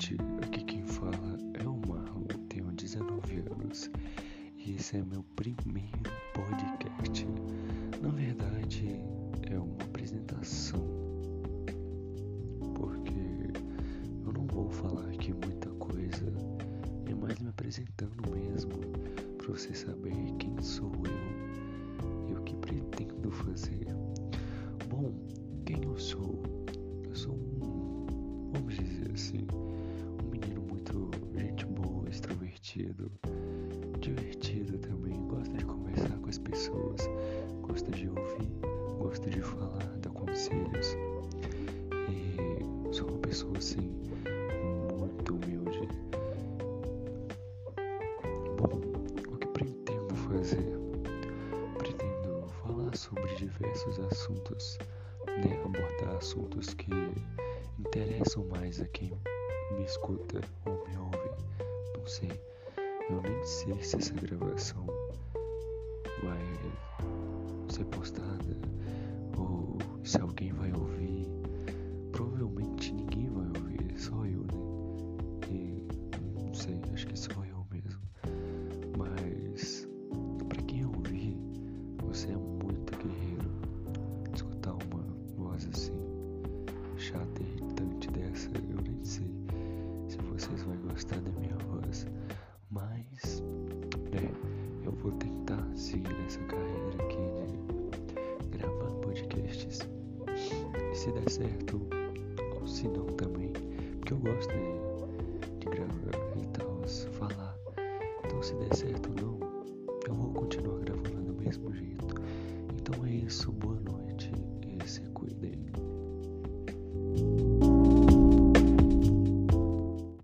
gente, aqui quem fala é o Marlon, tenho 19 anos e esse é meu primeiro podcast. Na verdade, é uma apresentação, porque eu não vou falar aqui muita coisa, é mais me apresentando mesmo, para você saber quem sou eu e o que pretendo fazer. Bom, quem eu sou? Eu sou um vamos dizer assim, extrovertido divertido também, gosta de conversar com as pessoas, gosta de ouvir, gosta de falar, dar conselhos. E sou uma pessoa assim, muito humilde. Bom, o que pretendo fazer? Pretendo falar sobre diversos assuntos, né? abordar assuntos que interessam mais a quem me escuta ou me ouve. Não sei eu nem sei se essa gravação vai ser postada ou se alguém vai ouvir. Provavelmente ninguém vai ouvir, só eu, né? E não sei, acho que só eu mesmo. Mas para quem ouvir, você é muito guerreiro. Escutar uma voz assim, chata e se der certo, ou se não também, porque eu gosto de, de gravar e tal, falar. Então, se der certo ou não, eu vou continuar gravando do mesmo jeito. Então é isso, boa noite.